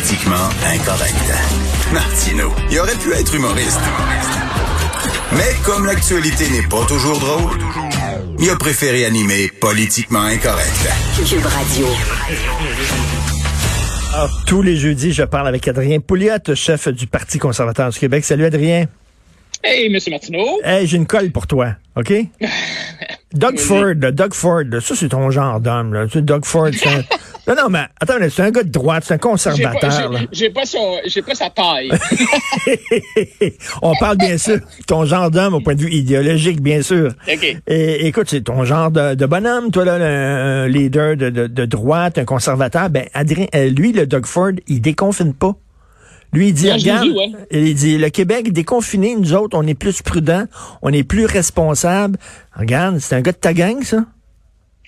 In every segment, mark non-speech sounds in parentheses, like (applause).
Politiquement incorrect. Martino, il aurait pu être humoriste. Mais comme l'actualité n'est pas toujours drôle, il a préféré animer Politiquement incorrect. Cube Radio. Tous les jeudis, je parle avec Adrien Pouliot, chef du Parti conservateur du Québec. Salut Adrien. Hey, M. Martineau. Hey, j'ai une colle pour toi, OK? (laughs) Doug Ford, Doug Ford, ça c'est ton genre d'homme. Là. Tu sais, Doug Ford, c'est un... (laughs) Non, non, mais attends, c'est un gars de droite, c'est un conservateur. j'ai- pas, j'ai pas sa taille. (laughs) On parle bien sûr de ton genre d'homme au point de vue idéologique, bien sûr. OK. Et, écoute, c'est ton genre de, de bonhomme, toi, là, un leader de, de- de droite, un conservateur. Ben, Adrien, euh, lui, le Doug Ford, il déconfine pas. Lui, il dit, regarde, ouais. il dit, le Québec déconfiné, nous autres, on est plus prudents, on est plus responsables. Regarde, c'est un gars de ta gang, ça?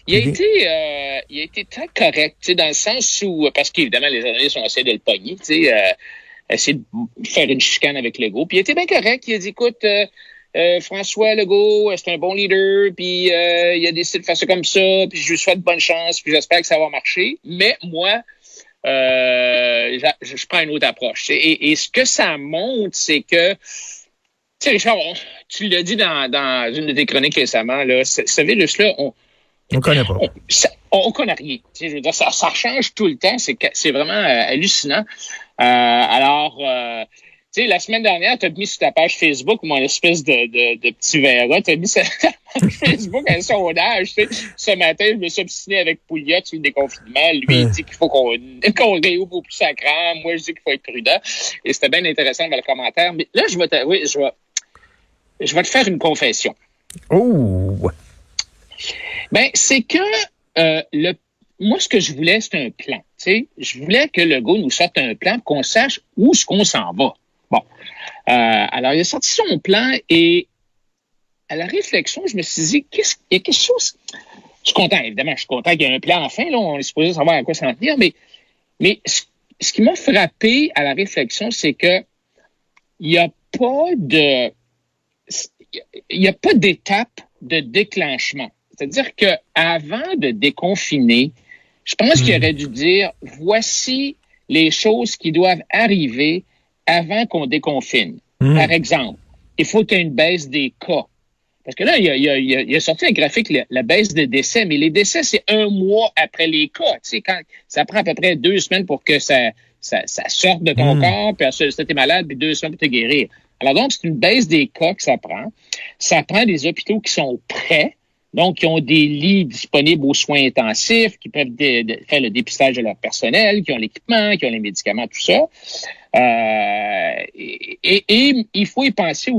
Il a été, euh, il a été très correct, tu sais, dans le sens où, parce qu'évidemment, les journalistes ont essayé de le pogner, tu sais, euh, essayer de faire une chicane avec Legault. Puis il était bien correct. Il a dit, écoute, euh, euh, François Legault, euh, c'est un bon leader, puis euh, il a décidé de faire ça comme ça, puis je lui souhaite bonne chance, puis j'espère que ça va marcher. Mais moi, euh, je, je prends une autre approche. Et, et ce que ça montre, c'est que, tu sais, Richard, on- tu l'as dit dans, dans une de tes chroniques récemment, là, ce, ce virus-là, on, On connaît pas. on, ça- on connaît rien. Je veux dire, ça, ça change tout le temps. C'est vraiment euh, hallucinant. Euh, alors, euh, tu sais, la semaine dernière, tu as mis sur ta page Facebook, mon espèce de, de, de petit verre, tu as mis (laughs) sur ta page Facebook un sondage. Ce matin, je me suis obstiné avec Pouliot sur le déconfinement. Lui, il dit qu'il faut qu'on qu'on réouvre au plus sacrant. Moi, je dis qu'il faut être prudent. Et c'était bien intéressant dans le commentaire. Mais là, je vais oui, je vais, je vais te faire une confession. Oh! Ben, c'est que euh, le moi, ce que je voulais, c'est un plan. Tu sais, je voulais que le gars nous sorte un plan, qu'on sache où est-ce qu'on s'en va. Bon. Euh, alors, il a sorti son plan et à la réflexion, je me suis dit, qu'est-ce il y a quelque chose. Je suis content, évidemment, je suis content qu'il y ait un plan enfin, là, on est supposé savoir à quoi s'en tenir, mais, mais ce, ce qui m'a frappé à la réflexion, c'est que il n'y a pas de il n'y a pas d'étape de déclenchement. C'est-à-dire que avant de déconfiner, je pense qu'il aurait dû dire voici les choses qui doivent arriver avant qu'on déconfine. Hmm. Par exemple, il faut qu'il y ait une baisse des cas. Parce que là, il a, il a- il a- il a sorti un graphique, la, la baisse des décès, mais les décès, c'est un mois après les cas. Tu sais, quand ça prend à peu près deux semaines pour que ça, ça, ça sorte de ton Mm. corps, puis ensuite, si t'es malade, puis deux semaines pour te guérir. Alors donc, c'est une baisse des cas que ça prend. Ça prend des hôpitaux qui sont prêts, donc qui ont des lits disponibles aux soins intensifs, qui peuvent faire le dépistage de leur personnel, qui ont l'équipement, qui ont les médicaments, tout ça. Euh, et, et- et il faut y penser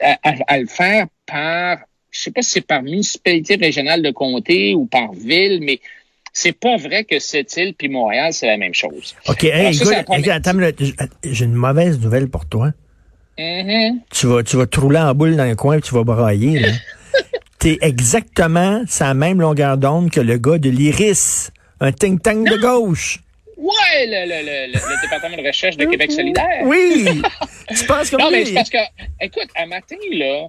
à, à- à le faire par, je sais pas si c'est par municipalité régionale de comté ou par ville, mais c'est pas vrai que cette île puis Montréal, c'est la même chose. OK, hey, ça, écoute, attends. J- j'ai une mauvaise nouvelle pour toi. Mhm. Tu vas, tu vas te rouler en boule dans le coin et tu vas brailler. là. (laughs) T'es exactement la même longueur d'onde que le gars de l'Iris, un think tank de gauche. Ouais, le, le, le, le- département de recherche de Québec solidaire. Oui! (laughs) tu penses comme Non, mais c'est parce que, écoute, un matin, là,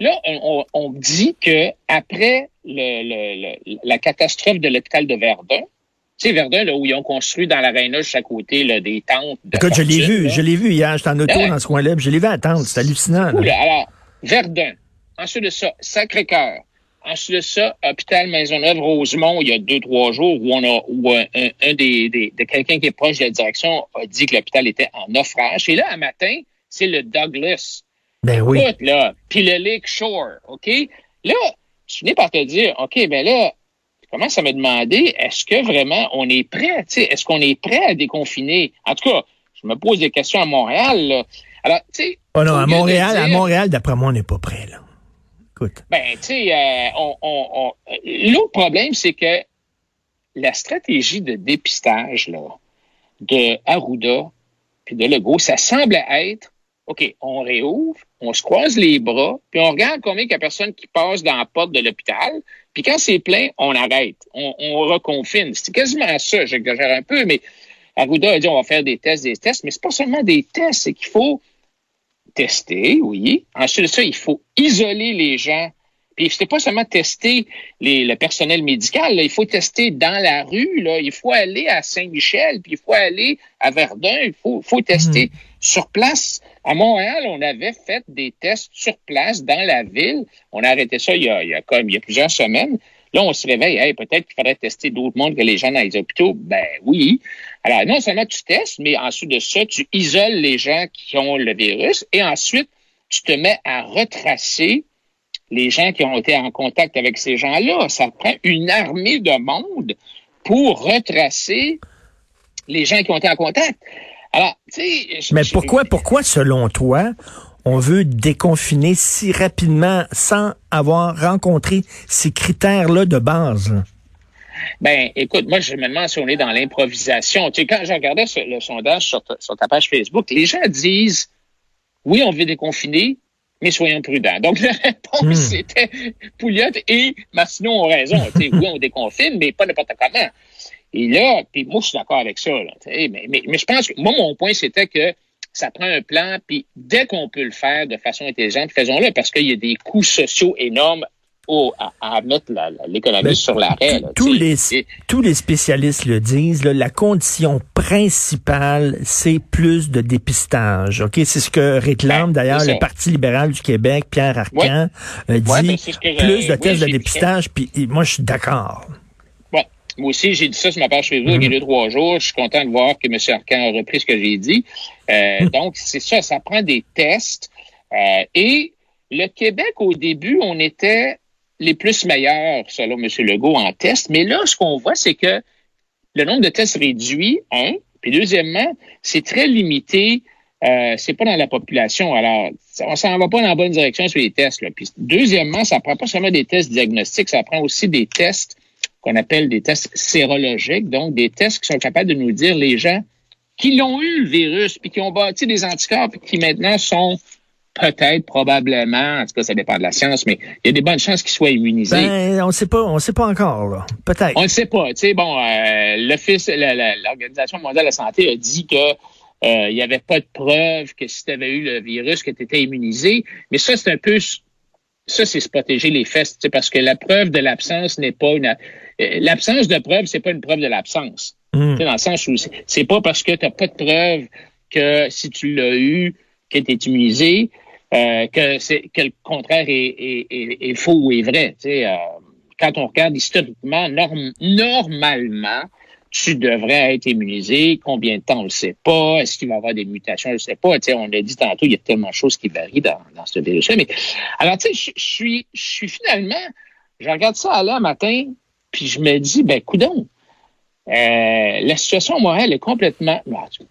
là, on, on- on dit que après le, le- le- la catastrophe de l'hôpital de Verdun, tu sais, Verdun, là, où ils ont construit dans l'aréna juste à côté, là, des tentes. de Écoute, je l'ai vu, là. je l'ai vu hier, j'étais en auto Ouais. dans ce coin-là, je l'ai vu attendre, c'est hallucinant. Cool, là. là. Alors, Verdun. Ensuite de ça, Sacré-Cœur. Ensuite de ça, hôpital Maisonneuve-Rosemont, il y a deux, trois jours, où on a, où un, des, des- de quelqu'un qui est proche de la direction a dit que l'hôpital était en naufrage. Et là, un matin, c'est le Douglas. Ben oui. Écoute, là, puis le Lake Shore, OK? Là, je finis par te dire, OK, ben là, je commence à me demander, est-ce que vraiment on est prêt? Est-ce qu'on est prêt à déconfiner? En tout cas, je me pose des questions à Montréal. Là. Alors, tu sais. Oh non, à Montréal, à Montréal, d'après moi, on n'est pas prêt, là. Écoute. Ben, tu sais, euh, l'autre problème, c'est que la stratégie de dépistage là, de puis de Legault, ça semble être OK, on réouvre, on se croise les bras, puis on regarde combien il y a personnes qui passent dans la porte de l'hôpital, puis quand c'est plein, on arrête, on, on reconfine. C'est quasiment ça, j'exagère un peu, mais Arruda a dit on va faire des tests, des tests, mais c'est pas seulement des tests, c'est qu'il faut tester, oui. Ensuite de ça, il faut isoler les gens puis c'était pas seulement tester les, le personnel médical, là, il faut tester dans la rue, là, il faut aller à Saint-Michel, puis il faut aller à Verdun, il faut, faut tester Hmm. sur place. À Montréal, on avait fait des tests sur place dans la ville. On a arrêté ça il y a, il y a comme il y a plusieurs semaines. Là, on se réveille, hey, peut-être qu'il faudrait tester d'autres mondes que les gens dans les hôpitaux. Ben oui. Alors, non seulement tu testes, mais ensuite de ça, tu isoles les gens qui ont le virus et ensuite, tu te mets à retracer les gens qui ont été en contact avec ces gens-là. Ça prend une armée de monde pour retracer les gens qui ont été en contact. Alors, tu sais... Mais pourquoi, pourquoi, selon toi, on veut déconfiner si rapidement sans avoir rencontré ces critères-là de base? Ben, écoute, moi, je me demande si on est dans l'improvisation. Tu sais, quand je regardais ce- le sondage sur ta, sur ta page Facebook, les gens disent, oui, on veut déconfiner, mais soyons prudents. Donc, (laughs) la réponse, Hmm. c'était Pouliot et Massino ont raison. Tu sais, oui, on déconfine, mais pas n'importe comment. Et là, puis moi, je suis d'accord avec ça. Là, tu sais, mais, mais, mais je pense que, moi, mon point, c'était que ça prend un plan, puis dès qu'on peut le faire de façon intelligente, faisons-le, parce qu'il y a des coûts sociaux énormes à, à mettre l'économie Ben, sur l'arrêt. Tous les, tous les spécialistes le disent, là, la condition principale, c'est plus de dépistage. Ok, C'est ce que réclame Ouais, d'ailleurs le. Parti libéral du Québec, Pierre Arcan, euh, dit Ouais, ben, que plus de tests de dépistage, puis moi je suis d'accord. Moi aussi, j'ai dit ça sur ma page Facebook il y a deux, trois jours. Je suis content de voir que M. Arcan a repris ce que j'ai dit. Euh, Donc, c'est ça, ça prend des tests. Euh, et le Québec, au début, on était les plus meilleurs, selon M. Legault, en tests. Mais là, ce qu'on voit, c'est que le nombre de tests réduit, un. Puis deuxièmement, c'est très limité. Euh, c'est pas dans la population. Alors, on s'en va pas dans la bonne direction sur les tests. Là. Puis deuxièmement, ça prend pas seulement des tests diagnostiques, ça prend aussi des tests qu'on appelle des tests sérologiques, donc des tests qui sont capables de nous dire les gens qui l'ont eu le virus, puis qui ont bâti des anticorps, puis qui maintenant sont peut-être, probablement, en tout cas, ça dépend de la science, mais il y a des bonnes chances qu'ils soient immunisés. Ben, on sait pas, on sait pas encore, là. Peut-être. On ne sait pas. Tu sais, bon, euh, l'Office, l'Organisation mondiale de la santé a dit que euh, il n'y avait pas de preuve que si tu avais eu le virus, que tu étais immunisé. Mais ça, c'est un peu ça, c'est se protéger les fesses, tu sais, parce que la preuve de l'absence n'est pas une. euh, L'absence de preuve, c'est pas une preuve de l'absence. Tu sais, Dans le sens où c'est- pas parce que tu n'as pas de preuve que si tu l'as eu, que tu es immunisé, euh, que, c'est, que le contraire est, est, est, est faux ou est vrai. Tu sais, euh, quand on regarde historiquement, norm- normalement, tu devrais être immunisé. Combien de temps, on ne le sait pas. Est-ce qu'il va y avoir des mutations, je ne sais pas. Tu sais, on l'a dit tantôt, il y a tellement de choses qui varient dans, dans ce virus-là. Mais alors, tu sais, je, je suis, je suis finalement, je regarde ça à l'heure matin, puis je me dis, ben, coudon, euh, la situation à Montréal est complètement. je ne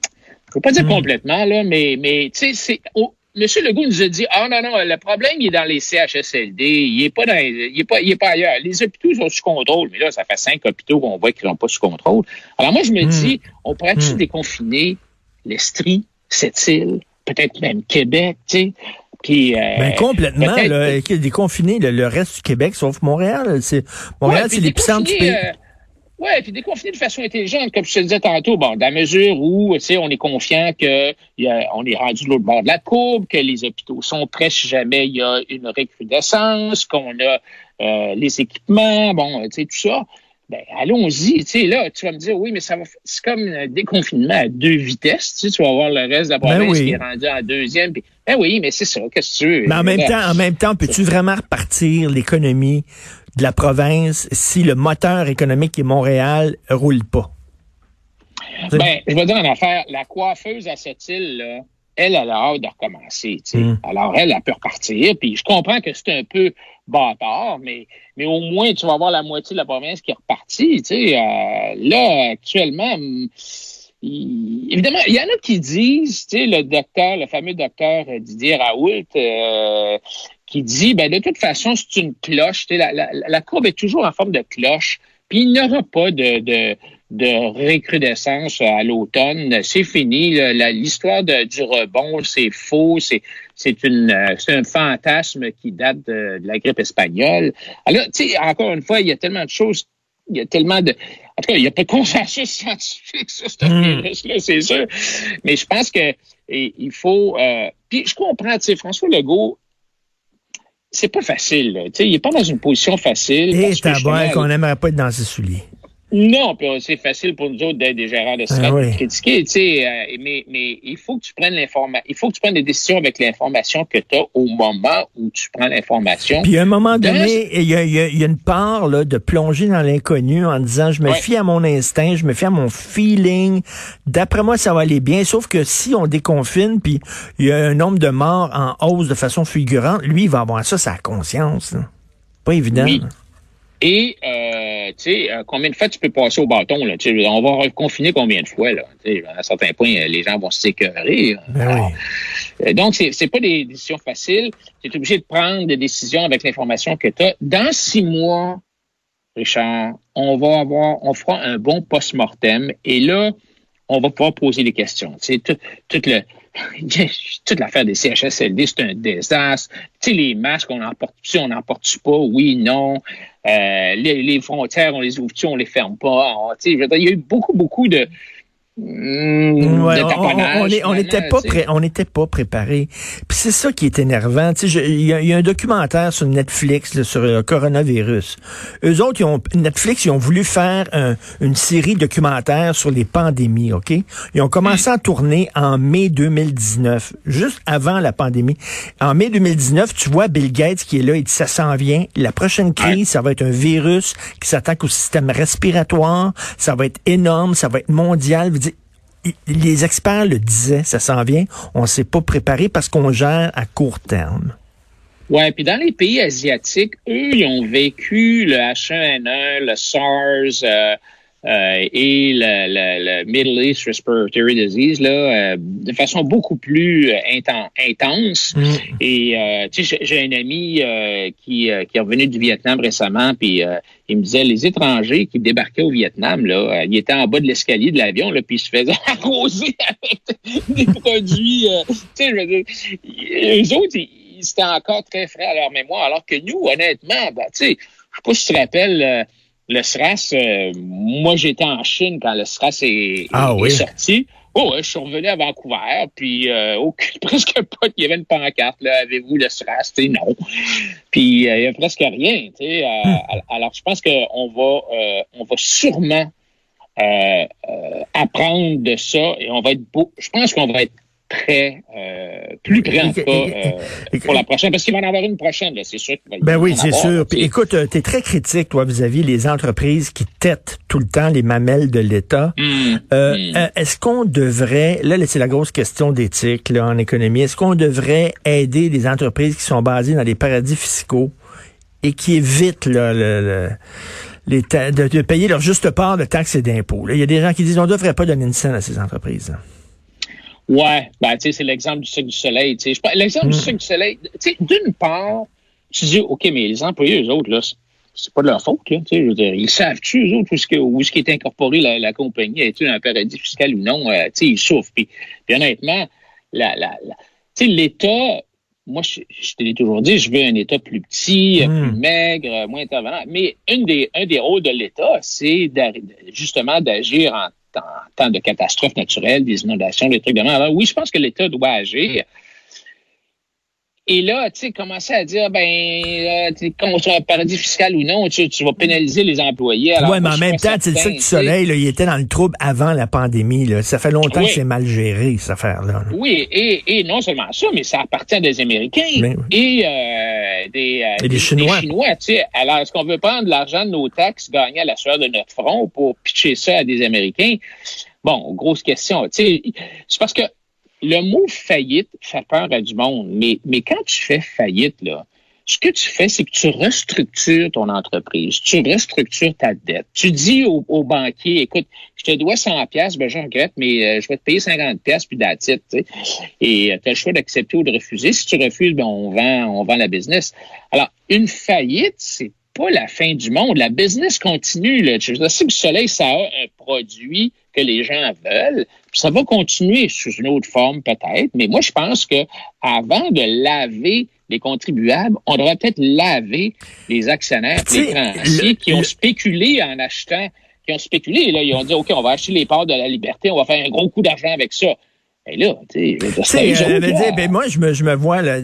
veux pas dire Mm. complètement, là, mais, mais tu sais, c'est. oh, Monsieur Legault nous a dit Ah non, non, le problème, il est dans les CHSLD, il est pas dans il est pas, il est pas ailleurs. Les hôpitaux sont sous contrôle, mais là, ça fait cinq hôpitaux qu'on voit qu'ils sont pas sous contrôle. Alors moi, je me Mm. dis, on pourrait-tu Mm. déconfiner l'Estrie, cette île, peut-être même Québec, tu sais. Puis, euh, Ben, complètement, là, déconfiner le, le reste du Québec, sauf Montréal. C'est, Montréal, Ouais, c'est l'épicentre du pays. euh, ouais, puis déconfiner de façon intelligente, comme je te disais tantôt, bon, dans la mesure où, tu sais, on est confiant que il y a- on est rendu de l'autre bord de la courbe, que les hôpitaux sont prêts si jamais il y a une recrudescence, qu'on a euh, les équipements, bon, tu sais, tout ça. Ben, allons-y, tu sais, là, tu vas me dire, oui, mais ça va, c'est comme un déconfinement à deux vitesses, tu sais, tu vas voir le reste de la Ben province oui. qui est rendu en deuxième, puis, ben oui, mais c'est ça, qu'est-ce que tu veux? Mais en même temps, en même temps, peux-tu vraiment repartir l'économie de la province si le moteur économique qui est Montréal roule pas? Ben, je vais dire une affaire. La coiffeuse à cette île, là, elle, elle a hâte de recommencer. tu sais. Mm. Alors, elle, elle peut repartir. Puis je comprends que c'est un peu bâtard, mais, mais au moins, tu vas avoir la moitié de la province qui est repartie. Euh, là, actuellement, il- évidemment, il y en a qui disent, tu sais, le docteur, le fameux docteur euh, Didier Raoult, euh, qui dit, ben de toute façon, c'est une cloche. La, la, la courbe est toujours en forme de cloche. Puis il n'y aura pas de, de, de récrudescence à l'automne. C'est fini. L'histoire du rebond, c'est faux. C'est c'est une c'est un fantasme qui date de, la grippe espagnole. Alors, tu sais, encore une fois, il y a tellement de choses, il y a tellement de en tout cas, il n'y a pas de consensus (laughs) scientifique sur ce hmm. virus-là, c'est sûr. Mais je pense que il faut. Euh, puis je comprends, tu sais, François Legault, c'est pas facile. Là. Il n'est pas dans une position facile. Et t'as qu'on n'aimerait pas être dans ses souliers. Non, c'est facile pour nous autres d'être des gérants de strat ah, critiquer, tu sais, euh, mais, mais il faut que tu prennes l'information, il faut que tu prennes des décisions avec l'information que tu as au moment où tu prends l'information. Puis à un moment donné, il y a, y, a, y a, une part là, de plonger dans l'inconnu en disant je me fie à mon instinct, je me fie à mon feeling. D'après moi, ça va aller bien, sauf que si on déconfine, puis il y a un nombre de morts en hausse de façon figurante, lui, il va avoir ça, sa conscience. Pas évident. Et, euh, tu sais, euh, combien de fois tu peux passer au bâton, là? on va reconfiner combien de fois, là? à un certain point, les gens vont s'écœurer. Ben euh, donc, c'est, c'est pas des décisions faciles. Tu es obligé de prendre des décisions avec l'information que tu as. Dans six mois, Richard, on va avoir, on fera un bon post-mortem. Et là, on va pouvoir poser des questions. Tu sais, tout, le, (laughs) toute l'affaire des CHSLD, c'est un désastre. Tu sais, les masques, on en porte on n'en porte pas? Oui, non. Euh, les, frontières, on les ouvre-tu, on les ferme pas? tu sais, il y a eu beaucoup, beaucoup de, Mmh, on n'était pas prêt, on n'était pas préparé. Puis c'est ça qui est énervant. Il y, a un documentaire sur Netflix sur le coronavirus. Eux autres, ils ont, Netflix, ils ont voulu faire une série documentaire sur les pandémies. Ok, ils ont commencé à tourner en mai 2019, juste avant la pandémie. En mai 2019, tu vois Bill Gates qui est là, il dit ça s'en vient. La prochaine crise, ça va être un virus qui s'attaque au système respiratoire. Ça va être énorme, ça va être mondial les experts le disaient, ça s'en vient, on ne s'est pas préparé parce qu'on gère à court terme. Ouais, puis dans les pays asiatiques, eux, ils ont vécu le H1N1, le SARS euh, euh, et le, le, Middle East Respiratory Disease là, euh, de façon beaucoup plus intense. Mm. Et tu sais, j'ai un ami qui, qui est revenu du Vietnam récemment, puis il me disait les étrangers qui débarquaient au Vietnam, là, ils étaient en bas de l'escalier de l'avion, là, puis ils se faisaient (laughs) arroser avec des produits. tu sais, je veux dire, eux autres, c'était encore très frais à leur mémoire, alors que nous, honnêtement, ben, tu sais, je sais pas si tu te rappelles, euh, le SRAS, euh, moi j'étais en Chine quand le SRAS est, ah sorti. Oh, je suis revenu à Vancouver, puis euh, (laughs) presque pas, il y avait une pancarte, là, avez-vous le SRAS? Tu non. Puis il y a presque rien, sais. Hmm. alors, je pense qu'on va, on va sûrement apprendre de ça et on va être beau. Je pense qu'on va être très euh, plus près en euh, pour la prochaine, parce qu'il va en avoir une prochaine, c'est sûr. Ben oui, c'est sûr. Puis, écoute, euh, tu es très critique, toi, vis-à-vis les entreprises qui têtent tout le temps les mamelles de l'État. Mmh, mmh. Est-ce qu'on devrait, là, c'est la grosse question d'éthique en économie, est-ce qu'on devrait aider les entreprises qui sont basées dans des paradis fiscaux et qui évitent là, le, les de, payer leur juste part de taxes et d'impôts? Il y a des gens qui disent on ne devrait pas donner une scène à ces entreprises. Ouais, ben, tu sais, c'est l'exemple du cycle du soleil. Tu sais, l'exemple du mm. du soleil, tu sais, d'une part, tu dis, OK, mais les employés, eux autres, là, c'est pas de leur faute, là, tu sais, je veux dire, ils savent-tu, eux autres, où est-ce, que, où est-ce qui est incorporé la, la compagnie, est-ce un paradis fiscal ou non, euh, tu sais, ils souffrent. Puis, puis honnêtement, la, la, la tu sais, l'État, moi, je, je te l'ai toujours dit, je veux un État plus petit, mm. plus maigre, moins intervenant. Mais une des, un des rôles de l'État, c'est justement d'agir en en temps de catastrophes naturelles, des inondations, des trucs de même. Alors oui, je pense que l'État doit agir. Et là, tu sais, commencer à dire, ben, euh, qu'on soit un paradis fiscal ou non, tu, vas pénaliser les employés. Oui, mais en même temps, le Cirque du Soleil, là, il était dans le trouble avant la pandémie. Là. Ça fait longtemps que c'est mal géré, cette affaire-là. Oui, et, et, non seulement ça, mais ça appartient des Américains et, euh, des, euh, des, Chinois. Chinois Alors, est-ce qu'on veut prendre l'argent de nos taxes gagnés à la sueur de notre front pour pitcher ça à des Américains? Bon, grosse question. C'est parce que le mot faillite fait peur à du monde, mais, mais quand tu fais faillite, là, ce que tu fais, c'est que tu restructures ton entreprise, tu restructures ta dette. Tu dis au, au banquier, écoute, je te dois 100 pièces, ben je regrette, mais euh, je vais te payer 50 pièces puis d'attitude. Et euh, tu as le choix d'accepter ou de refuser. Si tu refuses, ben on vend, on vend la business. Alors, une faillite, c'est pas la fin du monde. La business continue. Là. Je sais que le soleil, ça a un produit que les gens veulent. Puis ça va continuer sous une autre forme peut-être. Mais moi, je pense que avant de laver les contribuables, on devrait peut-être laver les actionnaires, les créanciers qui ont spéculé en achetant, qui ont spéculé. Là, ils ont dit, OK, on va acheter les parts de la liberté, on va faire un gros coup d'argent avec ça. Ben là, tu sais, euh, ben moi, je me, je me vois, là,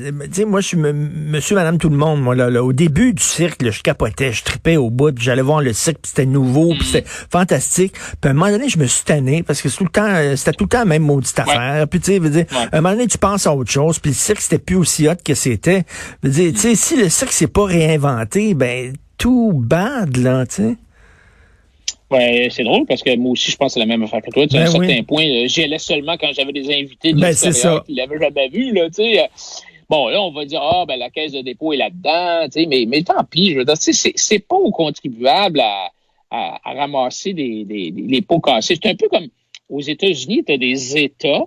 moi, je suis monsieur, madame, tout le monde, moi, là, au début du cirque, je capotais, je tripais au bout, j'allais voir le cirque, c'était nouveau, puis c'était mm. fantastique. Puis à un moment donné, je me suis tanné, parce que tout le temps, euh, c'était tout le temps la même maudite affaire. Puis tu sais, dire, à un moment donné, tu penses à autre chose, puis le cirque, c'était plus aussi hot que c'était. tu sais, si le cirque s'est pas réinventé, ben, tout bad, là, tu sais. Ouais, c'est drôle parce que moi aussi, je pense que c'est la même affaire que toi. Tu à ben un certain point, euh, j'y allais seulement quand j'avais des invités de ben, l'extérieur qui l'avaient jamais vu, là, tu sais. Bon, là, on va dire, ah, ben, la caisse de dépôt est là-dedans, tu sais, mais, mais tant pis, je veux dire, c'est, c'est pas aux contribuables à, à, ramasser des, des, les pots cassés. C'est un peu comme aux États-Unis, tu as des États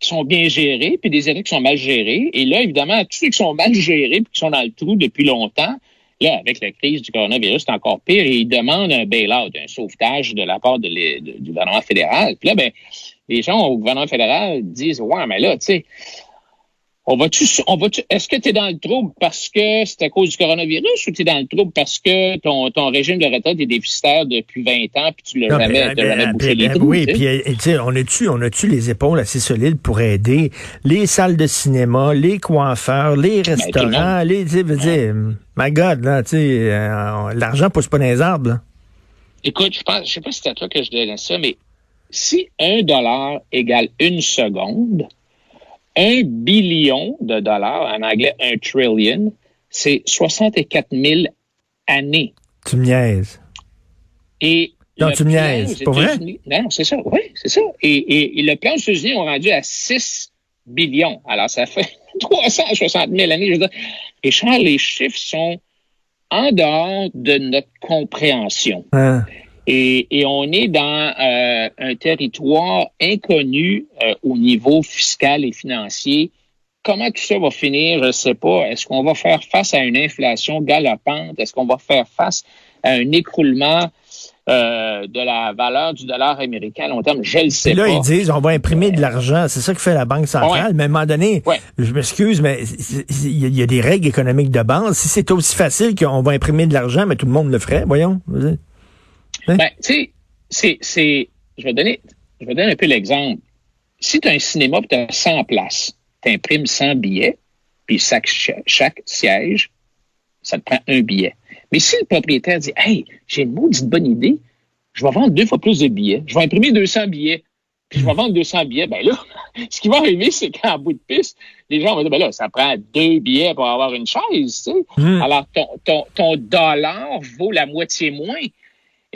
qui sont bien gérés, puis des États qui sont mal gérés. Et là, évidemment, tous ceux qui sont mal gérés, puis qui sont dans le trou depuis longtemps, Là, avec la crise du coronavirus, c'est encore pire ils demandent un bail-out, un sauvetage de la part de du gouvernement fédéral. Puis là, ben, les gens au gouvernement fédéral disent, ouais, mais là, tu sais, on va-tu, on va est-ce que tu es dans le trouble parce que c'est à cause du coronavirus ou tu es dans le trouble parce que ton, ton régime de retraite est déficitaire depuis 20 ans puis tu l'as jamais, ben, jamais bouché les trous, Oui, puis on a-tu, on a-tu les épaules assez solides pour aider les salles de cinéma, les coiffeurs, les ben, restaurants, les, tu sais, my God, là, tu sais, euh, l'argent pousse pas dans les arbres, Écoute, je pense, je sais pas si c'est à toi que je donne ça, mais si un dollar égale une seconde, un billion de dollars, en anglais un trillion, c'est 64 000 années. Tu niaises. Et non, tu niaises, pas vrai? Non, c'est ça, oui, c'est ça. Et, le plan aux États-Unis ont rendu à 6 billions. Alors, ça fait (laughs) 360 000 années. Je veux dire. Et Charles, les chiffres sont en dehors de notre compréhension. Hein? Et, et, on est dans euh, un territoire inconnu euh, au niveau fiscal et financier. Comment tout ça va finir, je ne sais pas. Est-ce qu'on va faire face à une inflation galopante? Est-ce qu'on va faire face à un écroulement euh, de la valeur du dollar américain à long terme, je le sais là, pas. ils disent, on va imprimer de l'argent. C'est ça que fait la Banque centrale. Mais à un moment donné, je m'excuse, mais il y, a des règles économiques de base. Si c'est aussi facile qu'on va imprimer de l'argent, mais tout le monde le ferait, voyons. Hein? Ben, tu sais, c'est, je vais donner, je vais donner un peu l'exemple. Si tu as un cinéma et tu as 100 places, tu imprimes 100 billets, puis chaque, chaque siège, ça te prend un billet. Mais si le propriétaire dit, hey, j'ai une maudite bonne idée, je vais vendre deux fois plus de billets, je vais imprimer 200 billets, puis je vais vendre 200 billets, ben là, (laughs) ce qui va arriver, c'est qu'en bout de piste, les gens vont dire, ben là, ça prend deux billets pour avoir une chaise, tu sais. Hmm. Alors, ton, ton, ton dollar vaut la moitié moins.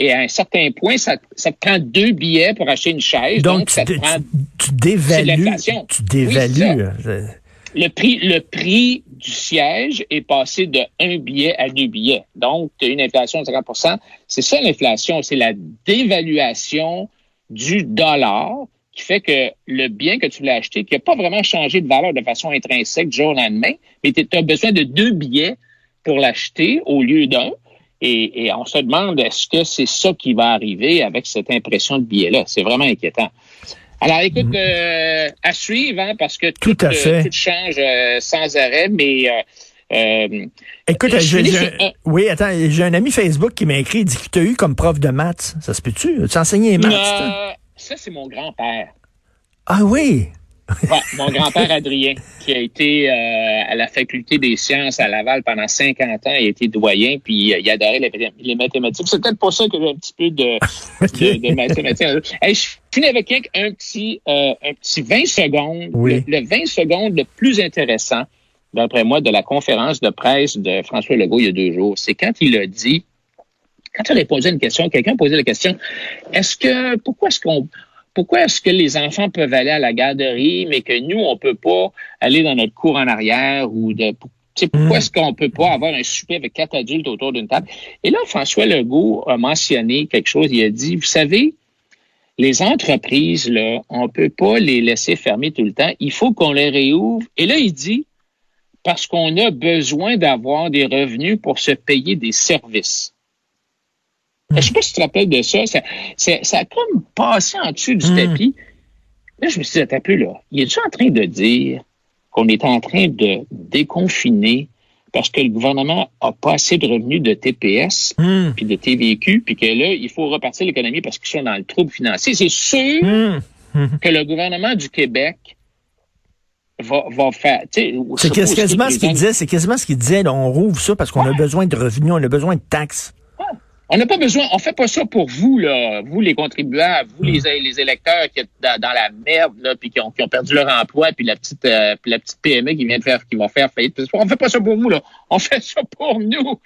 Et à un certain point, ça, ça te prend deux billets pour acheter une chaise. Donc, ça te prend, tu dévalues. Tu dévalues. Euh, le prix, le prix du siège est passé de un billet à deux billets. Donc, tu as une inflation de 50% C'est ça l'inflation, c'est la dévaluation du dollar qui fait que le bien que tu voulais acheter, qui n'a pas vraiment changé de valeur de façon intrinsèque du jour au lendemain, mais tu as besoin de deux billets pour l'acheter au lieu d'un. Et, on se demande est-ce que c'est ça qui va arriver avec cette impression de billet-là? C'est vraiment inquiétant. Alors, écoute, mhm. euh, à suivre, hein, parce que tout, euh, change euh, sans arrêt, mais Écoute, oui, attends, j'ai un ami Facebook qui m'a écrit, il dit que tu as eu comme prof de maths. Ça se peut-tu? Tu enseigné les maths? ça, c'est mon grand-père. Ah oui? Mon grand-père Adrien, qui a été euh, à la faculté des sciences à Laval pendant 50 ans, il a été doyen, puis euh, il adorait les, les mathématiques. C'est peut-être pour ça que j'ai un petit peu de, (laughs) de, mathématiques. je finis avec un, petit, euh, un petit 20 secondes. Le, le, 20 secondes le plus intéressant, d'après moi, de la conférence de presse de François Legault il y a deux jours, c'est quand il a dit, quand il a posé une question, quelqu'un a posé la question, est-ce que, pourquoi est-ce qu'on pourquoi est-ce que les enfants peuvent aller à la garderie, mais que nous, on peut pas aller dans notre cour en arrière ou de pourquoi hmm. est-ce qu'on peut pas avoir un souper avec quatre adultes autour d'une table? Et là, François Legault a mentionné quelque chose. Il a dit, vous savez, les entreprises, là, on peut pas les laisser fermer tout le temps. Il faut qu'on les réouvre. Et là, il dit, parce qu'on a besoin d'avoir des revenus pour se payer des services. Je ne sais pas si tu te rappelles de ça. Ça, ça, a comme passé en dessous du hmm. tapis. Là, je me suis dit, attends peu, là. Il est en train de dire qu'on est en train de déconfiner parce que le gouvernement a pas assez de revenus de TPS hmm. puis de TVQ, puis que là, il faut repartir l'économie parce qu'ils sont dans le trouble financier? C'est sûr hmm. que le gouvernement du Québec va, va faire. C'est quasiment ce qu'il disait, c'est quasiment ce qu'il disait. on rouvre ça parce qu'on a besoin de revenus, on a besoin de taxes. On n'a pas besoin, on fait pas ça pour vous, là, vous les contribuables, vous les, hmm. les électeurs qui sont dans, la merde, là, puis qui ont, qui ont perdu leur emploi, puis la petite euh, puis la petite PME qui vient de faire, qui va faire faillite. On fait pas ça pour vous, là. On (laughs) fait ça pour nous.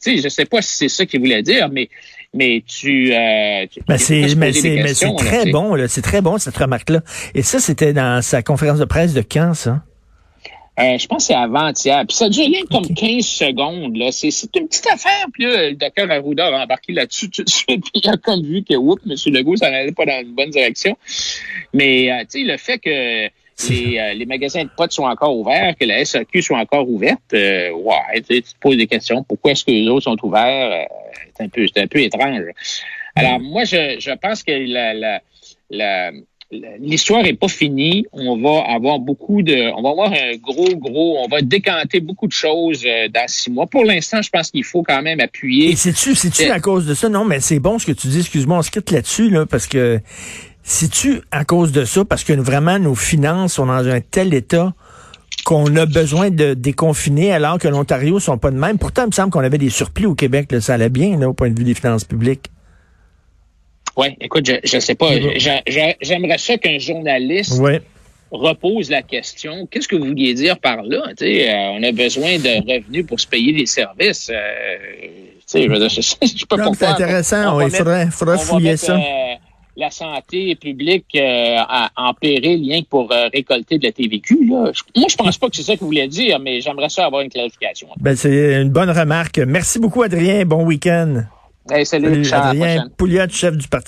Tu sais, je sais pas si c'est ça qu'il voulait dire, mais mais tu, euh, mais c'est mais c'est très bon, là. C'est très bon cette remarque-là. Et ça, c'était dans sa conférence de presse de 15, ça? Euh, je pense que c'est avant-hier. Puis ça dure rien comme 15 secondes. Là. C'est, une petite affaire. Puis là, le docteur Arruda a embarqué là-dessus tout de suite. (laughs) Puis il a comme vu que, oups, M. Legault, ça n'allait pas dans une bonne direction. Mais, euh, tu sais, le fait que les, euh, les, magasins de potes sont encore ouverts, que la SAQ soit encore ouverte, ouais, tu te poses des questions. Pourquoi est-ce que les autres sont ouverts? c'est un peu, c'est un peu étrange. Alors, moi, je, je pense que la, la, la l'histoire est pas finie. On va avoir beaucoup de, on va avoir un gros, gros, on va décanter beaucoup de choses euh, dans six mois. Pour l'instant, je pense qu'il faut quand même appuyer. Et c'est-tu, c'est-tu à cause de ça? Non, mais c'est bon ce que tu dis. Excuse-moi, on se quitte là-dessus, là, parce que c'est-tu à cause de ça? Parce que vraiment, nos finances sont dans un tel état qu'on a besoin de déconfiner alors que l'Ontario sont pas de même. Pourtant, il me semble qu'on avait des surplus au Québec, là, ça allait bien, là, au point de vue des finances publiques. Oui, écoute, je ne sais pas. J'aimerais ça qu'un journaliste repose la question. Qu'est-ce que vous vouliez dire par là? Euh, on a besoin de revenus pour se payer des services. Euh, je ne (laughs) sais pas pourquoi. C'est intéressant. il faudrait, faudrait fouiller ça. Euh, la santé publique euh, en péril rien que pour récolter de la TVQ. Là. Moi, je pense pas que c'est ça que vous voulez dire, mais j'aimerais ça avoir une clarification. Ben, c'est une bonne remarque. Merci beaucoup, Adrien. Bon week-end. Hey, salut, salut Adrien Pouliot, chef du Parti